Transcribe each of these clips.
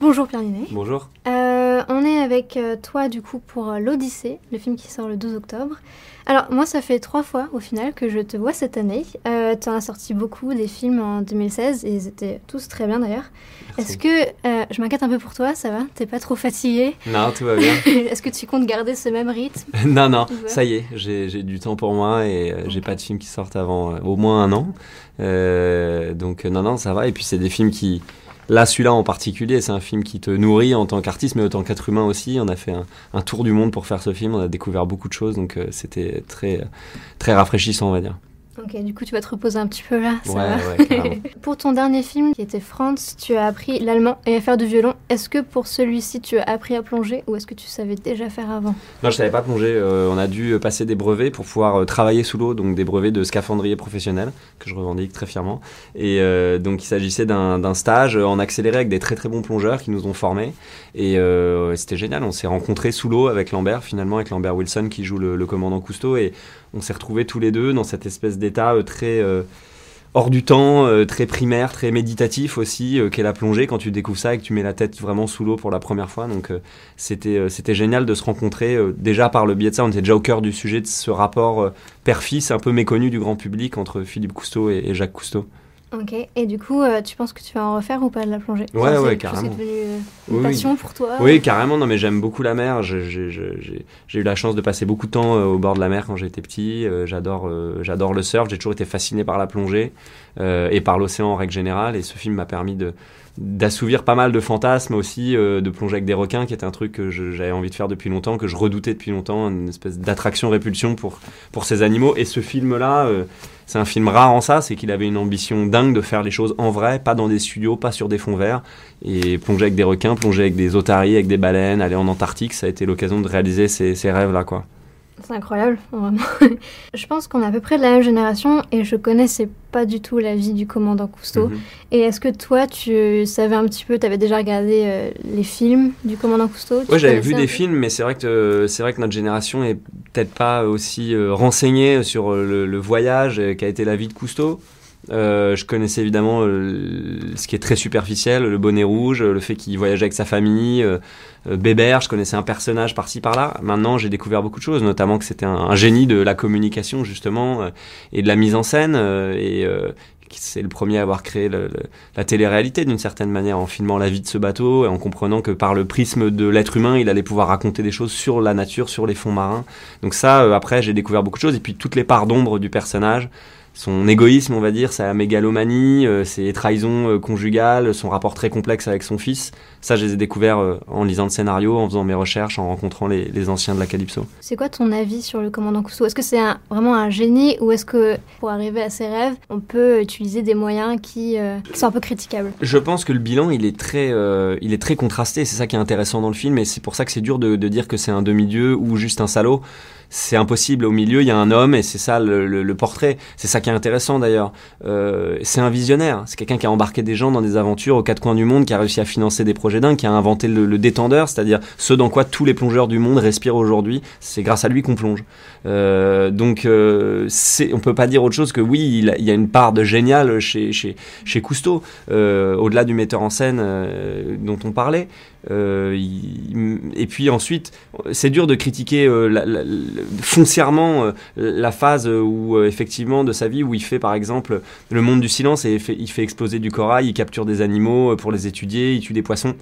Bonjour Pierre Ninet. Bonjour. Euh, on est avec euh, toi du coup pour euh, l'Odyssée, le film qui sort le 12 octobre. Alors moi ça fait trois fois au final que je te vois cette année. Euh, tu en as sorti beaucoup des films en 2016 et ils étaient tous très bien d'ailleurs. Est-ce que euh, je m'inquiète un peu pour toi, ça va? T'es pas trop fatigué Non, tout va bien. Est-ce que tu comptes garder ce même rythme? Non, non, Ouais. ça y est, j'ai du temps pour moi et j'ai pas de films qui sortent avant au moins un an. Donc non, non, ça va. Et puis c'est des films qui... Là, celui-là en particulier, c'est un film qui te nourrit en tant qu'artiste, mais en tant qu'être humain aussi. On a fait un, tour du monde pour faire ce film, on a découvert beaucoup de choses, donc euh, c'était très, très rafraîchissant, on va dire. Ok, du coup tu vas te reposer un petit peu là, ça ouais, va ouais. Pour ton dernier film qui était France, tu as appris l'allemand et à faire du violon. Est-ce que pour celui-ci tu as appris à plonger ou est-ce que tu savais déjà faire avant? Non, je savais pas plonger. Euh, on a dû passer des brevets pour pouvoir euh, travailler sous l'eau, donc des brevets de scaphandrier professionnel que je revendique très fièrement. Et euh, donc il s'agissait d'un stage en accéléré avec des très très bons plongeurs qui nous ont formés. Et euh, c'était génial. On s'est rencontrés sous l'eau avec Lambert, finalement avec Lambert Wilson qui joue le, le commandant Cousteau, et on s'est retrouvés tous les deux dans cette espèce d'état euh, très euh, hors du temps, euh, très primaire, très méditatif aussi, qu'est la plongée quand tu découvres ça et que tu mets la tête vraiment sous l'eau pour la première fois. Donc c'était c'était génial de se rencontrer déjà par le biais de ça. On était déjà au cœur du sujet de ce rapport père-fils un peu méconnu du grand public entre Philippe Cousteau et Jacques Cousteau. Ok, et du coup euh, tu penses que tu vas en refaire ou pas de la plongée? Ouais, c'est ouais, carrément. qui est devenu euh, une Oui, oui. passion pour toi Oui, carrément. Non, mais j'aime beaucoup la mer. J'ai eu la chance de passer beaucoup de temps euh, au bord de la mer quand j'étais petit. Euh, j'adore, euh, j'adore le surf. J'ai toujours été fasciné par la plongée euh, et par l'océan en règle générale. Et ce film m'a permis de d'assouvir pas mal de fantasmes aussi, euh, de plonger avec des requins, qui était un truc que j'avais envie de faire depuis longtemps, que je redoutais depuis longtemps, une espèce d'attraction-répulsion pour, pour ces animaux. Et ce film-là, euh, c'est un film rare en ça, c'est qu'il avait une ambition dingue de faire les choses en vrai, pas dans des studios, pas sur des fonds verts. Et plonger avec des requins, plonger avec des otaries, avec des baleines, aller en Antarctique, ça a été l'occasion de réaliser ces, ces rêves-là, quoi. C'est incroyable, vraiment. je pense qu'on est à peu près de la même génération et je connaissais pas du tout la vie du commandant Cousteau. Mhm. Et est-ce que toi tu savais un petit peu, tu avais déjà regardé euh, les films du commandant Cousteau? Ouais, j'avais vu des films, mais c'est vrai que euh, c'est vrai que notre génération est peut-être pas aussi euh, renseignée sur le, le voyage qu'a été la vie de Cousteau. Euh, je connaissais évidemment euh, ce qui est très superficiel, le bonnet rouge, le fait qu'il voyageait avec sa famille, euh, euh, Bébert, je connaissais un personnage par-ci par-là. Maintenant, j'ai découvert beaucoup de choses, notamment que c'était un, génie de la communication justement euh, et de la mise en scène et c'est le premier à avoir créé le- le- la télé-réalité d'une certaine manière en filmant la vie de ce bateau et en comprenant que par le prisme de l'être humain, il allait pouvoir raconter des choses sur la nature, sur les fonds marins. Donc ça, euh, après, j'ai découvert beaucoup de choses et puis toutes les parts d'ombre du personnage. Son égoïsme, on va dire, sa mégalomanie, euh, ses trahisons euh, conjugales, son rapport très complexe avec son fils. Ça, je les ai découverts euh, en lisant le scénario, en faisant mes recherches, en rencontrant les, les anciens de la Calypso. C'est quoi ton avis sur le commandant Cousteau Est-ce que c'est vraiment un génie ou est-ce que pour arriver à ses rêves, on peut utiliser des moyens qui, qui sont un peu critiquables? Je pense que le bilan, il est très, il est très contrasté. C'est ça qui est intéressant dans le film, et c'est pour ça que c'est dur de, de dire que c'est un demi-dieu ou juste un salaud. C'est impossible. Au milieu, il y a un homme, et c'est ça le, portrait. C'est ça qui est intéressant d'ailleurs. Euh, c'est un visionnaire. C'est quelqu'un qui a embarqué des gens dans des aventures aux quatre coins du monde, qui a réussi à financer des projets dingues, qui a inventé le, détendeur, c'est-à-dire ce dans quoi tous les plongeurs du monde respirent aujourd'hui. C'est grâce à lui qu'on plonge. Euh, donc, euh, on peut pas dire autre chose que oui, il, y a une part de génial chez, chez, Cousteau, euh, au-delà du metteur en scène dont on parlait. Euh, et puis ensuite, c'est dur de critiquer euh, foncièrement euh, la phase où effectivement de sa vie où il fait par exemple le monde du silence et il fait, exploser du corail, il capture des animaux pour les étudier, il tue des poissons.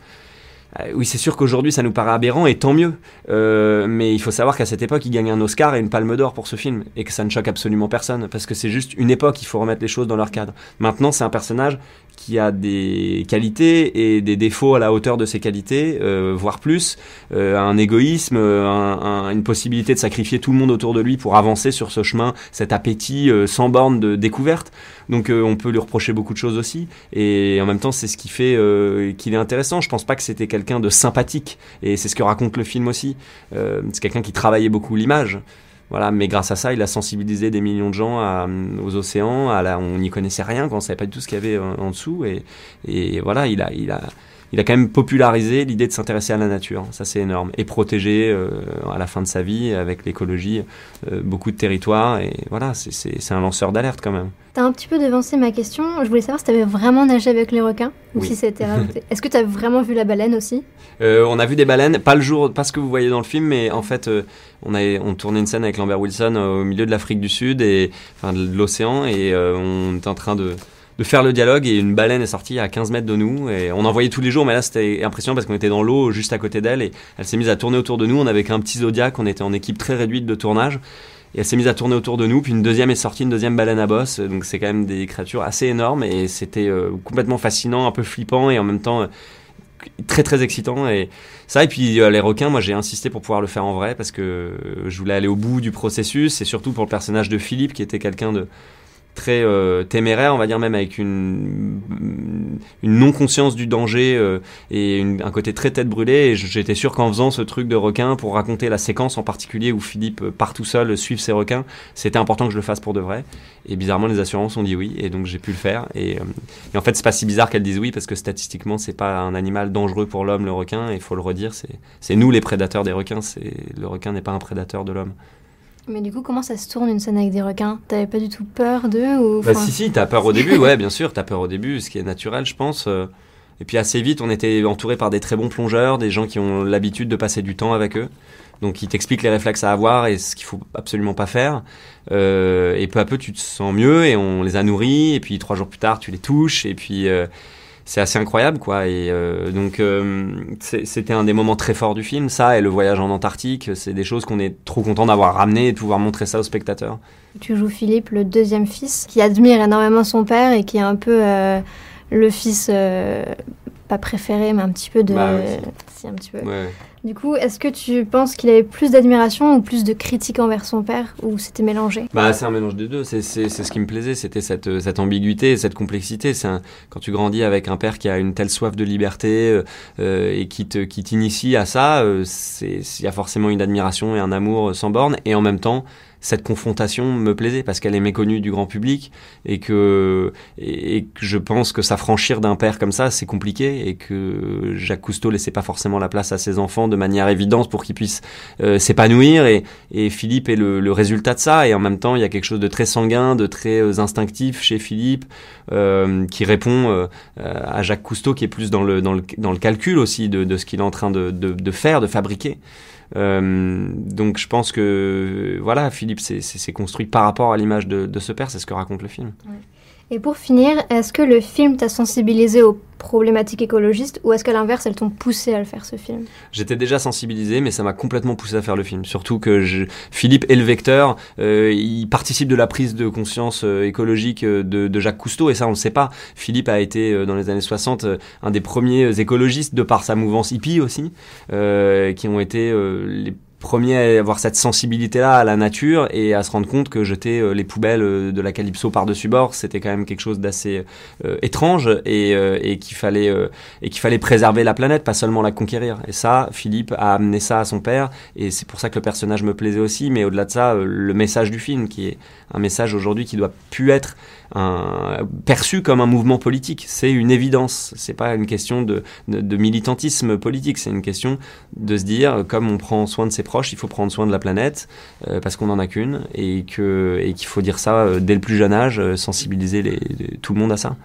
Oui, c'est sûr qu'aujourd'hui ça nous paraît aberrant et tant mieux. Mais il faut savoir qu'à cette époque, il gagne un Oscar et une Palme d'Or pour ce film et que ça ne choque absolument personne parce que c'est juste une époque. Il faut remettre les choses dans leur cadre. Maintenant, c'est un personnage qui a des qualités et des défauts à la hauteur de ses qualités, euh, voire plus, euh, un égoïsme, un, une possibilité de sacrifier tout le monde autour de lui pour avancer sur ce chemin, cet appétit euh, sans borne de découverte. Donc on peut lui reprocher beaucoup de choses aussi, et en même temps c'est ce qui fait qu'il est intéressant. Je pense pas que c'était quelqu'un de sympathique, et c'est ce que raconte le film aussi. c'est quelqu'un qui travaillait beaucoup l'image. Voilà, mais grâce à ça, il a sensibilisé des millions de gens aux océans. À on n'y connaissait rien, quand on savait pas du tout ce qu'il y avait en, dessous. Et, et, voilà, il a, il a, il a quand même popularisé l'idée de s'intéresser à la nature. Ça, c'est énorme. Et protéger euh, à la fin de sa vie, avec l'écologie, euh, beaucoup de territoires. Et voilà, c'est un lanceur d'alerte quand même. Tu as un petit peu devancé ma question. Je voulais savoir si tu avais vraiment nagé avec les requins ou si c'était Est-ce que tu as vraiment vu la baleine aussi? Euh, On a vu des baleines, pas le jour, pas ce que vous voyez dans le film, mais en fait, on, a, on tournait une scène avec Lambert Wilson au milieu de l'Afrique du Sud, et, enfin de l'océan, et on était en train de de faire le dialogue et une baleine est sortie à 15 mètres de nous et on en voyait tous les jours mais là c'était impressionnant parce qu'on était dans l'eau juste à côté d'elle et elle s'est mise à tourner autour de nous. On avait qu'un petit zodiac on était en équipe très réduite de tournage et elle s'est mise à tourner autour de nous puis une deuxième est sortie une deuxième baleine à bosse. Donc c'est quand même des créatures assez énormes et c'était euh, complètement fascinant un peu flippant et en même temps euh, très très excitant. Et ça et puis euh, les requins moi j'ai insisté pour pouvoir le faire en vrai parce que je voulais aller au bout du processus et surtout pour le personnage de Philippe qui était quelqu'un de très euh, téméraire, on va dire même avec une, une non-conscience du danger euh, et un côté très tête brûlée. Et j'étais sûr qu'en faisant ce truc de requin, pour raconter la séquence en particulier où Philippe euh, part tout seul suivre ses requins, c'était important que je le fasse pour de vrai. Et bizarrement, les assurances ont dit oui, et donc j'ai pu le faire. Et, en fait, c'est pas si bizarre qu'elles disent oui, parce que statistiquement, c'est pas un animal dangereux pour l'homme, le requin. Il faut le redire, c'est nous les prédateurs des requins. Le requin n'est pas un prédateur de l'homme. Mais du coup, comment ça se tourne une scène avec des requins? T'avais pas du tout peur d'eux ou... Bah si, si, t'as peur au début, ouais, bien sûr, t'as peur au début, ce qui est naturel, je pense. Euh. Et puis assez vite, on était entouré par des très bons plongeurs, des gens qui ont l'habitude de passer du temps avec eux. Donc ils t'expliquent les réflexes à avoir et ce qu'il faut absolument pas faire. Euh, et peu à peu, tu te sens mieux et on les a nourris. Et puis trois jours plus tard, tu les touches. Et puis... Euh, c'est assez incroyable quoi et euh, donc euh, c'était un des moments très forts du film ça et le voyage en Antarctique c'est des choses qu'on est trop content d'avoir ramené et de pouvoir montrer ça aux spectateurs. Tu joues Philippe le deuxième fils qui admire énormément son père et qui est un peu euh, le fils pas préféré mais un petit peu de bah si un petit peu. Ouais. Du coup, est-ce que tu penses qu'il avait plus d'admiration ou plus de critique envers son père ou c'était mélangé? Bah, c'est un mélange des deux. C'est ce qui me plaisait, c'était cette, cette ambiguïté, cette complexité. Quand tu grandis avec un père qui a une telle soif de liberté euh, euh, et qui te qui t'initie à ça, euh, il y a forcément une admiration et un amour sans borne. Et en même temps, cette confrontation me plaisait parce qu'elle est méconnue du grand public et que, et, que je pense que s'affranchir d'un père comme ça, c'est compliqué et que Jacques Cousteau laissait pas forcément la place à ses enfants de manière évidente pour qu'ils puissent euh, s'épanouir et, et, Philippe est le, résultat de ça et en même temps il y a quelque chose de très sanguin, de très euh, instinctif chez Philippe euh, qui répond euh, à Jacques Cousteau qui est plus dans le, dans le, dans le calcul aussi de, de ce qu'il est en train de, de, de faire, de fabriquer. Euh, donc je pense que voilà, Philippe s'est construit par rapport à l'image de, de, ce père, c'est ce que raconte le film. Et pour finir, est-ce que le film t'a sensibilisé aux problématiques écologistes ou est-ce qu'à l'inverse, elles t'ont poussé à le faire ce film? J'étais déjà sensibilisé, mais ça m'a complètement poussé à faire le film. Surtout que je... Philippe est le vecteur, euh, il participe de la prise de conscience euh, écologique euh, de, de, Jacques Cousteau, et ça on le sait pas. Philippe a été euh, dans les années 60 un des premiers écologistes, de par sa mouvance hippie aussi, qui ont été les premier à avoir cette sensibilité-là à la nature et à se rendre compte que jeter euh, les poubelles euh, de la Calypso par-dessus bord, c'était quand même quelque chose d'assez euh, étrange et, et qu'il fallait et qu'il fallait préserver la planète, pas seulement la conquérir. Et ça, Philippe a amené ça à son père et c'est pour ça que le personnage me plaisait aussi. Mais au-delà de ça, le message du film, qui est un message aujourd'hui qui doit plus être perçu comme un mouvement politique. C'est une évidence. C'est pas une question de, de, militantisme politique. C'est une question de se dire, comme on prend soin de ses proches, il faut prendre soin de la planète euh, parce qu'on en a qu'une et que et qu'il faut dire ça euh, dès le plus jeune âge, euh, sensibiliser tout le monde à ça.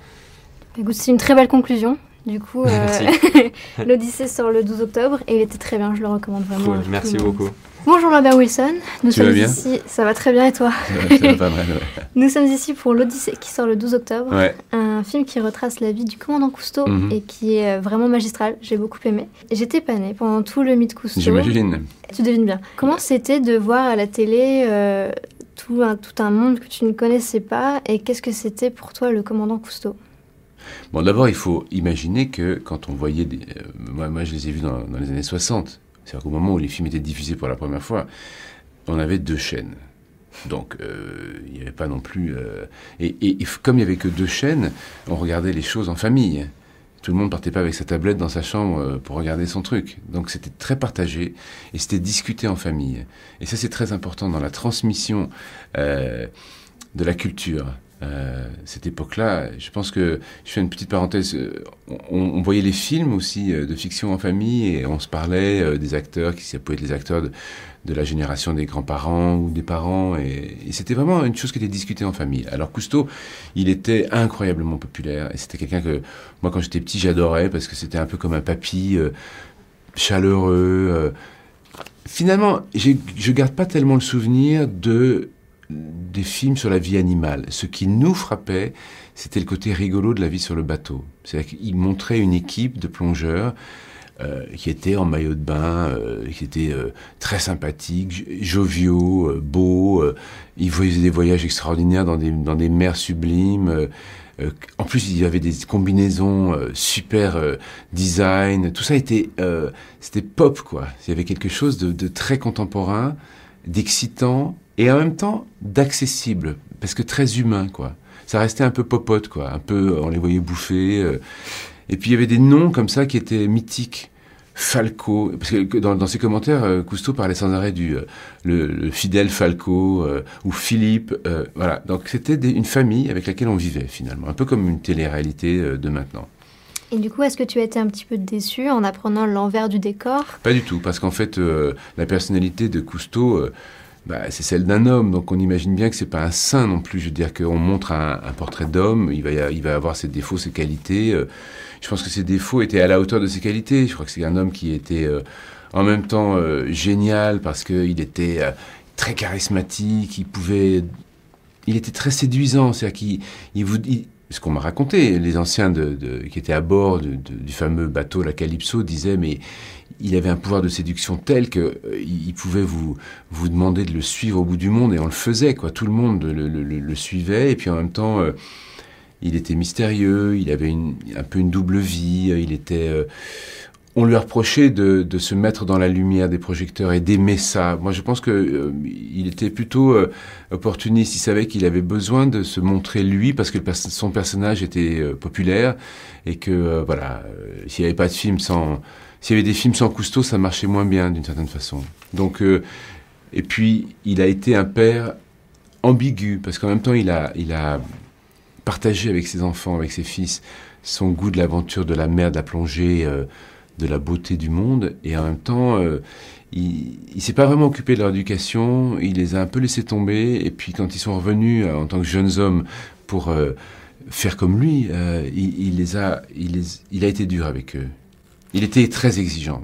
C'est une très belle conclusion. Du coup, l'Odyssée sort le 12 octobre et il était très bien, je le recommande vraiment. merci beaucoup. Bonjour Lambert Wilson, nous tu sommes ici, ça va très bien et toi va pas mal, Nous sommes ici pour l'Odyssée qui sort le 12 octobre, un film qui retrace la vie du commandant Cousteau mhm. et qui est euh, vraiment magistral, j'ai beaucoup aimé. J'étais pas née pendant tout le mythe Cousteau. J'imagine. Tu devines bien. Comment c'était de voir à la télé euh, tout, un, tout un monde que tu ne connaissais pas et qu'est-ce que c'était pour toi le commandant Cousteau? Bon, d'abord, il faut imaginer que quand on voyait euh, moi, je les ai vus dans, les années 60. C'est-à-dire qu'au moment où les films étaient diffusés pour la première fois, on avait deux chaînes. Donc, euh, il n'y avait pas non plus... euh, et, comme il n'y avait que deux chaînes, on regardait les choses en famille. Tout le monde partait pas avec sa tablette dans sa chambre pour regarder son truc. Donc c'était très partagé et c'était discuté en famille. Et ça c'est très important dans la transmission de la culture. Euh, cette époque-là, je pense que, je fais une petite parenthèse, euh, on, voyait les films aussi euh, de fiction en famille et on se parlait des acteurs, qui ça pouvait être les acteurs de, la génération des grands-parents ou des parents, et, et c'était vraiment une chose qui était discutée en famille. Alors Cousteau, il était incroyablement populaire et c'était quelqu'un que moi quand j'étais petit j'adorais parce que c'était un peu comme un papy chaleureux. Finalement, je garde pas tellement le souvenir de des films sur la vie animale. Ce qui nous frappait, c'était le côté rigolo de la vie sur le bateau. C'est-à-dire qu'il montrait une équipe de plongeurs euh, qui étaient en maillot de bain, euh, qui étaient euh, très sympathiques, jo- joviaux, beaux. ils faisaient des voyages extraordinaires dans des, dans des mers sublimes. en plus, il y avait des combinaisons super design. Tout ça était, c'était pop quoi. Il y avait quelque chose de très contemporain, d'excitant et en même temps d'accessible, parce que très humain quoi. Ça restait un peu popote quoi, un peu on les voyait bouffer. euh. Et puis il y avait des noms comme ça qui étaient mythiques. Falco, parce que dans, ses commentaires, euh, Cousteau parlait sans arrêt du euh, le, le fidèle Falco ou Philippe. voilà, donc c'était une famille avec laquelle on vivait finalement, un peu comme une télé-réalité de maintenant. Et du coup, est-ce que tu as été un petit peu déçu en apprenant l'envers du décor? Pas du tout, parce qu'en fait, euh, la personnalité de Cousteau, euh, bah, c'est celle d'un homme, donc on imagine bien que c'est pas un saint non plus. Je veux dire qu'on montre un, portrait d'homme, il va, avoir ses défauts, ses qualités. euh, je pense que ses défauts étaient à la hauteur de ses qualités. Je crois que c'est un homme qui était en même temps génial parce qu'il était très charismatique, il pouvait, il était très séduisant, c'est-à-dire qu'il, il il- ce qu'on m'a raconté, les anciens qui étaient à bord du fameux bateau la Calypso disaient mais il avait un pouvoir de séduction tel que euh, pouvait vous demander de le suivre au bout du monde et on le faisait quoi. Tout le monde le, suivait et puis en même temps euh, il était mystérieux, il avait un peu une double vie, euh, il était on lui reprochait de, de se mettre dans la lumière des projecteurs et d'aimer ça. Moi, je pense que euh, était plutôt euh, opportuniste. Il savait qu'il avait besoin de se montrer lui parce que son personnage était euh, populaire et que voilà, s'il n'y avait pas de film sans, s'il y avait des films sans Cousteau, ça marchait moins bien d'une certaine façon. Donc, et puis il a été un père ambigu parce qu'en même temps, il a, il a partagé avec ses enfants, avec ses fils, son goût de l'aventure, de la mer, de la plongée. De la beauté du monde et en même temps euh, il, s'est pas vraiment occupé de leur éducation, il les a un peu laissés tomber et puis quand ils sont revenus euh, en tant que jeunes hommes pour euh, faire comme lui, il, les a, il, les- il a été dur avec eux. Il était très exigeant.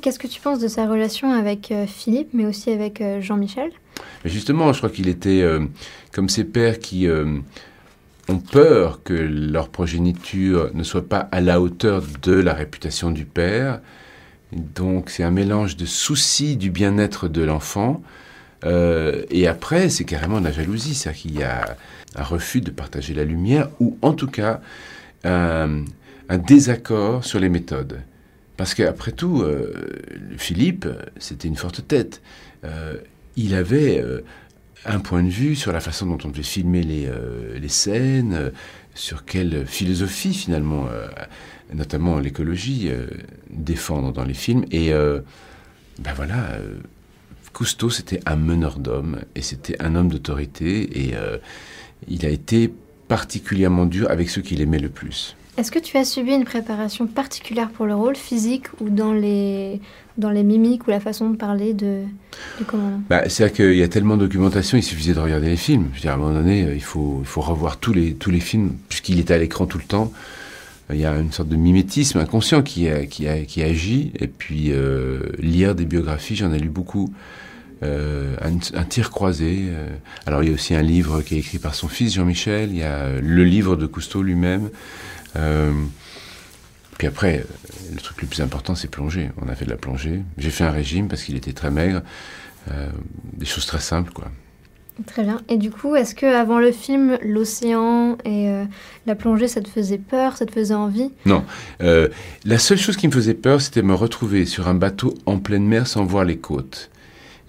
Qu'est-ce que tu penses de sa relation avec euh, Philippe, mais aussi avec euh, Jean-Michel? Justement, je crois qu'il était euh, comme ces pères qui ont peur que leur progéniture ne soit pas à la hauteur de la réputation du père. Donc c'est un mélange de soucis du bien-être de l'enfant. et après, c'est carrément de la jalousie, c'est-à-dire qu'il y a un refus de partager la lumière, ou en tout cas un désaccord sur les méthodes. Parce qu'après tout, euh, Philippe, c'était une forte tête. Euh, il avait euh, un point de vue sur la façon dont on devait filmer les, scènes, sur quelle philosophie finalement, notamment l'écologie, défendre dans les films. Et ben voilà, Cousteau c'était un meneur d'hommes et c'était un homme d'autorité et il a été particulièrement dur avec ceux qu'il aimait le plus. Est-ce que tu as subi une préparation particulière pour le rôle, physique ou dans les, dans les mimiques ou la façon de parler de, commandant? Bah, C'est-à-dire qu'il y a tellement de documentation, il suffisait de regarder les films. Je veux à un moment donné, euh, il faut, il faut revoir tous les, tous les films, puisqu'il était à l'écran tout le temps. Il y a une sorte de mimétisme inconscient qui, qui, qui agit. Et puis, euh, lire des biographies, j'en ai lu beaucoup. Euh, un, tir croisé. euh. alors, il y a aussi un livre qui est écrit par son fils Jean-Michel. Il y a euh, le livre de Cousteau lui-même. Euh, puis après, le truc le plus important, c'est plonger. On a fait de la plongée. J'ai fait un régime parce qu'il était très maigre. Euh, des choses très simples, quoi. Très bien. Et du coup, est-ce que avant le film, l'océan et euh, la plongée, ça te faisait peur, ça te faisait envie? Euh, la seule chose qui me faisait peur, c'était me retrouver sur un bateau en pleine mer sans voir les côtes.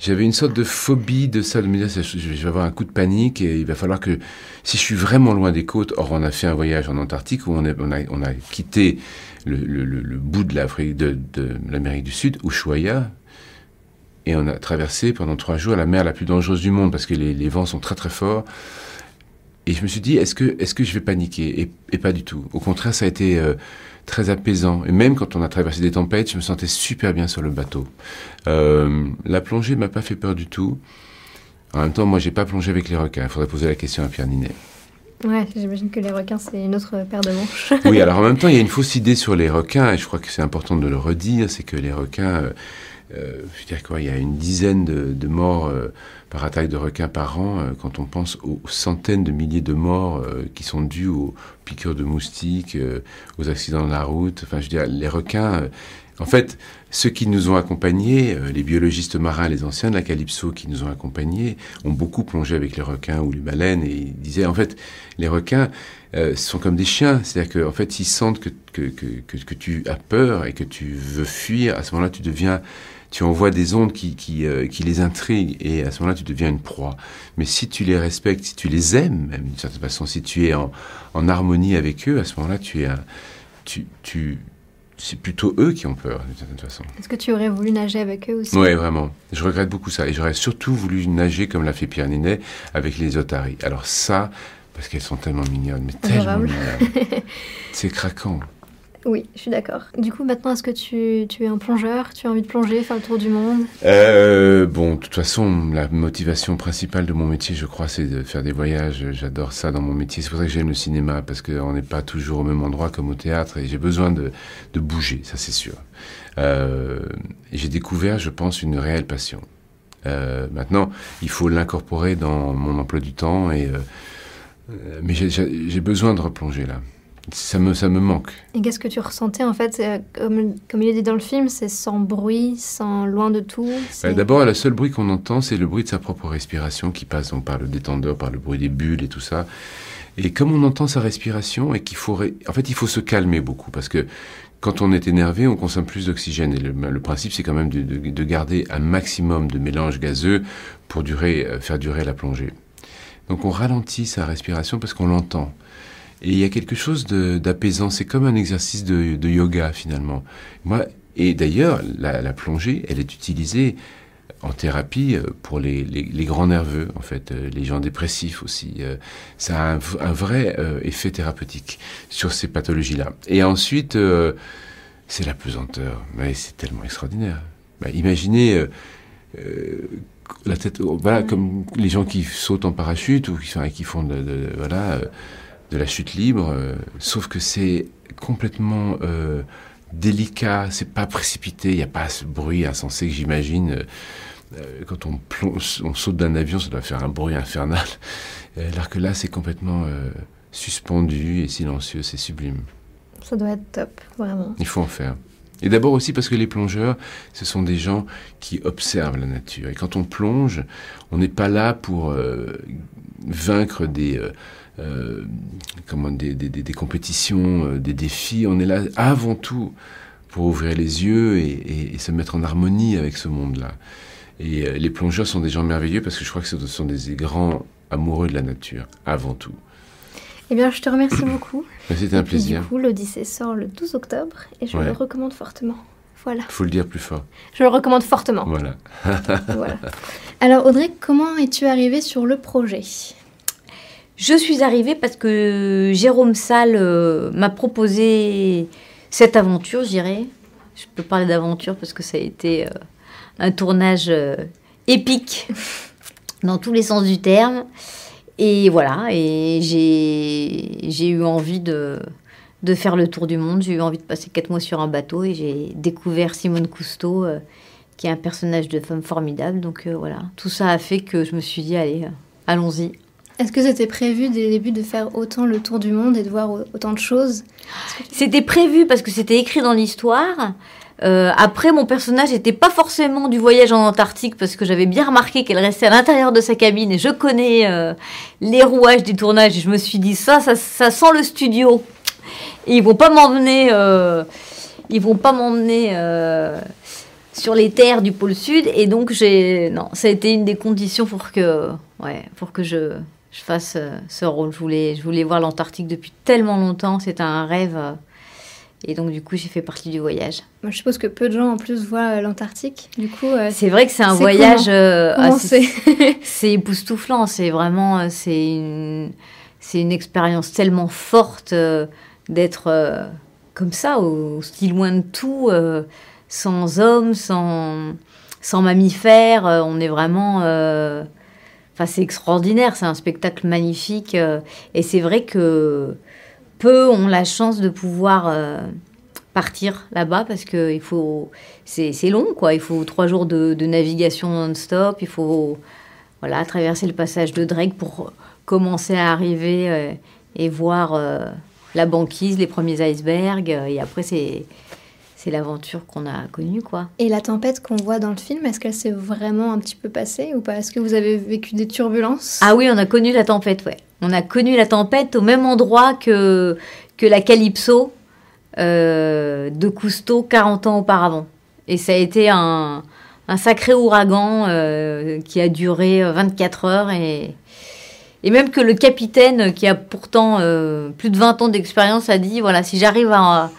J'avais une sorte de phobie de ça, de me dire, je vais avoir un coup de panique et il va falloir que, si je suis vraiment loin des côtes, or on a fait un voyage en Antarctique où on, a, quitté le, bout de l'Amérique du Sud, Ushuaia, et on a traversé pendant trois jours la mer la plus dangereuse du monde parce que les, vents sont très très forts. Et je me suis dit, est-ce que, est-ce que je vais paniquer? Et, et pas du tout. Au contraire, ça a été euh, très apaisant. Et même quand on a traversé des tempêtes, je me sentais super bien sur le bateau. Euh, la plongée m'a pas fait peur du tout. En même temps, moi, j'ai pas plongé avec les requins. Il faudrait poser la question à Pierre Ninet. Ouais, j'imagine que les requins, c'est une autre paire de manches. Oui, alors en même temps, il y a une fausse idée sur les requins, et je crois que c'est important de le redire, c'est que les requins, euh, euh, je veux dire quoi, il y a une dizaine de, de morts euh, par attaque de requins par an, euh, quand on pense aux centaines de milliers de morts euh, qui sont dues aux piqûres de moustiques, euh, aux accidents de la route, enfin je veux dire, les requins, en fait, ceux qui nous ont accompagnés, les biologistes marins, les anciens de la Calypso qui nous ont accompagnés, ont beaucoup plongé avec les requins ou les baleines, et ils disaient, en fait, les requins, sont comme des chiens. C'est-à-dire qu'en fait, ils sentent que, que, que, que tu as peur et que tu veux fuir. À ce moment-là, tu deviens, tu envoies des ondes qui, qui, euh, qui les intriguent et à ce moment-là, tu deviens une proie. Mais si tu les respectes, si tu les aimes, même d'une certaine façon, si tu es en, en harmonie avec eux, à ce moment-là, tu es un, tu, tu, c'est plutôt eux qui ont peur, d'une certaine façon. Est-ce que tu aurais voulu nager avec eux aussi? Oui, vraiment. Je regrette beaucoup ça. Et j'aurais surtout voulu nager comme l'a fait Pierre Ninet avec les otaries. Alors ça, parce qu'elles sont tellement mignonnes, mais tellement mignonnes. C'est craquant. Oui, je suis d'accord. Du coup, maintenant, est-ce que tu, es un plongeur? Tu as envie de plonger, faire le tour du monde? Euh, bon, de toute façon, la motivation principale de mon métier, je crois, c'est de faire des voyages. J'adore ça dans mon métier. C'est pour ça que j'aime le cinéma, parce qu'on n'est pas toujours au même endroit comme au théâtre, et j'ai besoin de, bouger, ça c'est sûr. Euh, j'ai découvert, je pense, une réelle passion. Euh, maintenant, il faut l'incorporer dans mon emploi du temps, et mais j'ai besoin de replonger là. Ça me, ça me manque. Et qu'est-ce que tu ressentais en fait euh, comme, comme il est dit dans le film, c'est sans bruit, sans loin de tout. Bah, D'abord, le seul bruit qu'on entend, c'est le bruit de sa propre respiration qui passe donc par le détendeur, par le bruit des bulles et tout ça. Et comme on entend sa respiration et qu'il faut, ré- en fait, il faut se calmer beaucoup parce que quand on est énervé, on consomme plus d'oxygène. Et le, le principe, c'est quand même de, de- de garder un maximum de mélange gazeux pour durer, euh, faire durer la plongée. Donc on ralentit sa respiration parce qu'on l'entend. Et il y a quelque chose de- d'apaisant. C'est comme un exercice de, de yoga finalement. Moi, et d'ailleurs, la, la plongée, elle est utilisée en thérapie euh, pour les, les- les grands nerveux, en fait, euh, les gens dépressifs aussi. Euh, Ça a un, un vrai effet thérapeutique sur ces pathologies-là. Et ensuite, c'est la pesanteur. Mais c'est tellement extraordinaire. Bah, imaginez euh, la tête, oh, voilà, comme les gens qui sautent en parachute ou qui, qui font de, de- voilà, euh, de la chute libre, euh, sauf que c'est complètement euh, délicat, c'est pas précipité, il n'y a pas ce bruit insensé que j'imagine. euh, quand on, plonge, on saute d'un avion, ça doit faire un bruit infernal. Alors que là, c'est complètement suspendu et silencieux, c'est sublime. Ça doit être top, vraiment. Il faut en faire. Et d'abord aussi parce que les plongeurs, ce sont des gens qui observent la nature. Et quand on plonge, on n'est pas là pour vaincre des, euh, comment, des, des, des- des compétitions, euh, des défis. On est là avant tout pour ouvrir les yeux et, et- et se mettre en harmonie avec ce monde-là. Et euh, les plongeurs sont des gens merveilleux parce que je crois que ce sont des grands amoureux de la nature, avant tout. Eh bien, je te remercie beaucoup. C'était un Et plaisir. Du coup, l'Odyssée sort le 12 octobre et je Ouais. le recommande fortement. Voilà, faut le dire plus fort. je le recommande fortement. Voilà. voilà. Alors, Audrey, comment es-tu arrivée sur le projet? Je suis arrivée parce que Jérôme Salle euh, m'a proposé cette aventure, je dirais. Je peux parler d'aventure parce que ça a été euh, un tournage euh, épique dans tous les sens du terme. Et voilà, et j'ai eu envie de, de faire le tour du monde. J'ai eu envie de passer quatre mois sur un bateau et j'ai découvert Simone Cousteau, qui est un personnage de femme formidable. Donc voilà, tout ça a fait que je me suis dit, allez, allons-y. Est-ce que c'était prévu dès le début de faire autant le tour du monde et de voir autant de choses? C'était prévu parce que c'était écrit dans l'histoire. Euh, après, mon personnage n'était pas forcément du voyage en Antarctique parce que j'avais bien remarqué qu'elle restait à l'intérieur de sa cabine et je connais euh, les rouages du tournage et je me suis dit ça, ça, sent le studio. Et ils vont pas m'emmener, euh, ils vont pas m'emmener sur les terres du pôle sud et donc j'ai, non, ça a été une des conditions pour que, ouais, pour que je je fasse euh, ce rôle. Je voulais, je voulais voir l'Antarctique depuis tellement longtemps, c'était un rêve. Euh, et donc, du coup, j'ai fait partie du voyage. Moi, je suppose que peu de gens en plus voient euh, l'Antarctique. Du coup, c'est vrai que c'est un voyage. c'est époustouflant. C'est vraiment, c'est une, c'est une expérience tellement forte d'être comme ça, aussi loin de tout, sans hommes, sans, sans mammifères. on est vraiment c'est extraordinaire, c'est un spectacle magnifique. Euh, et c'est vrai que peu ont la chance de pouvoir euh, partir là-bas parce que il faut, c'est, long, quoi. Il faut trois jours de, navigation non-stop. Il faut voilà, traverser le passage de Drake pour commencer à arriver euh, et voir la banquise, les premiers icebergs. Et après, c'est c'est l'aventure qu'on a connue, quoi. Et la tempête qu'on voit dans le film, est-ce qu'elle s'est vraiment un petit peu passée ou pas? Est-ce que vous avez vécu des turbulences? Ah oui, on a connu la tempête, ouais. On a connu la tempête au même endroit que, que la Calypso euh, de Cousteau 40 ans auparavant. Et ça a été un, un sacré ouragan euh, qui a duré 24 heures et, et même que le capitaine, qui a pourtant euh, plus de 20 ans d'expérience, a dit, voilà, si j'arrive à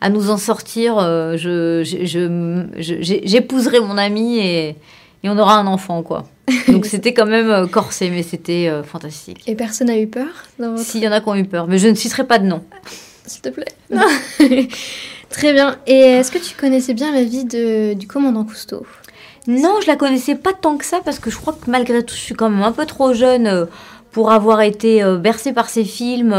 à nous en sortir. Euh, je, j'épouserai mon ami et, et, on aura un enfant, quoi. Donc c'était quand même euh, corsé, mais c'était euh, fantastique. Et personne n'a eu peur S'il y en a qui ont eu peur, mais je ne citerai pas de nom. S'il te plaît. Très bien. Et est-ce que tu connaissais bien la vie de, du commandant Cousteau? Non, je la connaissais pas tant que ça parce que je crois que malgré tout, je suis quand même un peu trop jeune pour avoir été bercée par ces films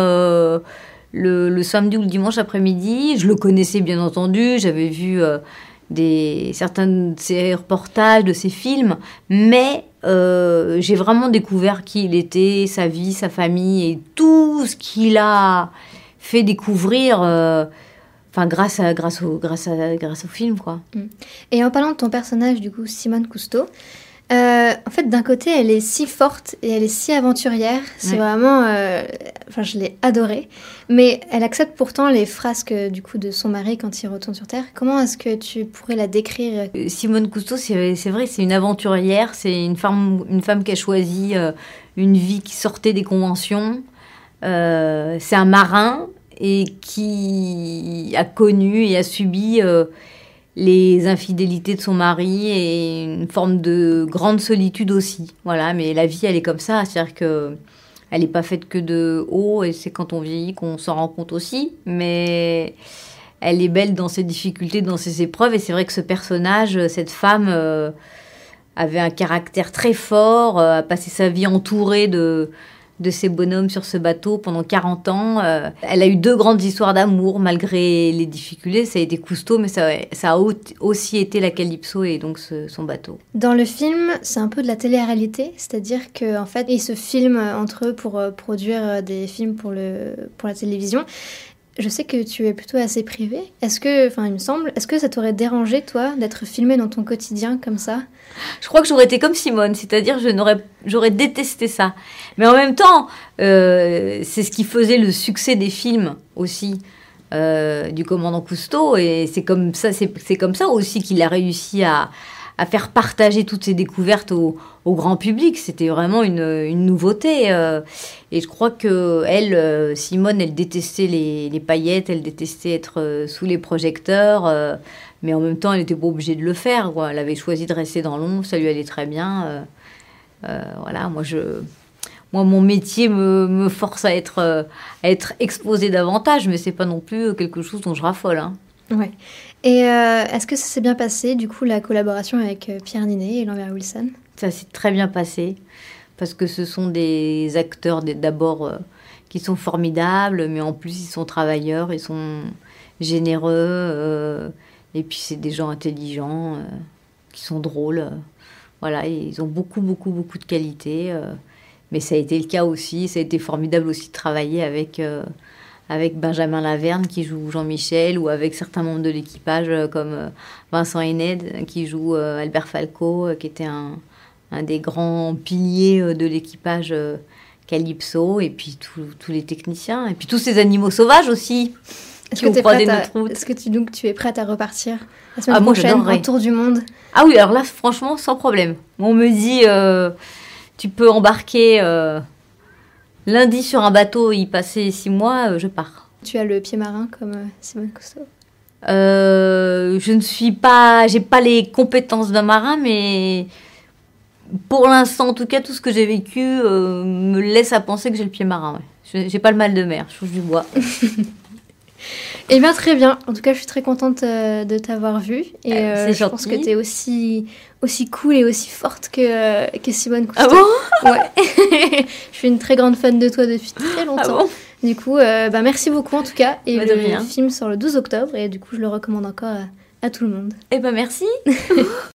le, samedi ou le dimanche après-midi. Je le connaissais bien entendu, j'avais vu euh, des, certains de ses reportages, de ses films, mais euh, j'ai vraiment découvert qui il était, sa vie, sa famille et tout ce qu'il a fait découvrir. Euh, enfin, grâce, à, grâce, au, grâce, à, grâce au film, quoi. Mm. Et en parlant de ton personnage, du coup, Simone Cousteau, euh, en fait, d'un côté, elle est si forte et elle est si aventurière. C'est vraiment. Euh, enfin, je l'ai adorée. Mais elle accepte pourtant les frasques du coup de son mari quand il retourne sur Terre. Comment est-ce que tu pourrais la décrire euh, Simone Cousteau, c'est vrai, c'est une aventurière. C'est une femme, une femme qui a choisi une vie qui sortait des conventions. c'est un marin et qui a connu et a subi les infidélités de son mari et une forme de grande solitude aussi. Voilà, mais la vie, elle est comme ça, c'est-à-dire que elle n'est pas faite que de haut et c'est quand on vieillit qu'on s'en rend compte aussi, mais elle est belle dans ses difficultés, dans ses épreuves. Et c'est vrai que ce personnage, cette femme euh, avait un caractère très fort, euh, a passé sa vie entourée de de ces bonhommes sur ce bateau pendant 40 ans. Euh, elle a eu deux grandes histoires d'amour malgré les difficultés. Ça a été Cousteau, mais ça, a aussi été la Calypso et donc son bateau. Dans le film, c'est un peu de la télé-réalité, c'est-à-dire qu'en en fait, ils se filment entre eux pour euh, produire euh, des films pour, le, pour la télévision. Je sais que tu es plutôt assez privé. Est-ce que, enfin, il me semble, est-ce que ça t'aurait dérangé, toi, d'être filmé dans ton quotidien comme ça? Je crois que j'aurais été comme Simone, c'est-à-dire je n'aurais, j'aurais détesté ça. Mais en même temps, euh, c'est ce qui faisait le succès des films aussi. Euh, du commandant Cousteau et c'est comme ça c'est, comme ça aussi qu'il a réussi à, à faire partager toutes ses découvertes au, grand public. C'était vraiment une, nouveauté. Euh. et je crois que elle, euh, Simone, elle détestait les, paillettes, elle détestait être euh, sous les projecteurs. mais en même temps, elle n'était pas obligée de le faire. Elle avait choisi de rester dans l'ombre, ça lui allait très bien. voilà, moi je, moi, mon métier me, force à être, à être exposé davantage, mais c'est pas non plus quelque chose dont je raffole. Hein. Ouais. Et euh, est-ce que ça s'est bien passé, du coup, la collaboration avec euh, Pierre Ninet et Lambert Wilson? Ça s'est très bien passé, parce que ce sont des acteurs d'abord euh, qui sont formidables, mais en plus ils sont travailleurs, ils sont généreux, et puis c'est des gens intelligents, qui sont drôles. voilà, ils ont beaucoup, beaucoup, beaucoup de qualités. mais ça a été le cas aussi, ça a été formidable aussi de travailler avec, avec Benjamin Laverne qui joue Jean-Michel, ou avec certains membres de l'équipage euh, comme euh, Vincent Hened qui joue euh, Albert Falco, qui était un, un des grands piliers de l'équipage Calypso, et puis tous- les techniciens, et puis tous ces animaux sauvages aussi. Est-ce que, à- est-ce que tu, donc, tu es prête à repartir la semaine Ah, prochaine en tour du monde? Ah oui, alors là, franchement, sans problème. On me dit, euh, tu peux embarquer euh, lundi sur un bateau, y passer six mois, euh, je pars. Tu as le pied marin comme euh, Simone Cousteau. Euh, je ne suis pas, j'ai pas les compétences d'un marin, mais pour l'instant, en tout cas, tout ce que j'ai vécu euh, me laisse à penser que j'ai le pied marin. Ouais. Je- J'ai pas le mal de mer, je touche du bois. Eh bien, très bien. En tout cas, je suis très contente euh, de t'avoir vue. Et Euh, euh, je pense que tu es aussi, aussi cool et aussi forte que, euh, que Simone Ah Cousteau. bon? Ouais. je suis une très grande fan de toi depuis très Ah longtemps. bon? Du coup, euh, bah, merci beaucoup en tout cas. Et Bah, le rien. film sort le 12 octobre. Et du coup, je le recommande encore à, à tout le monde. Eh ben merci.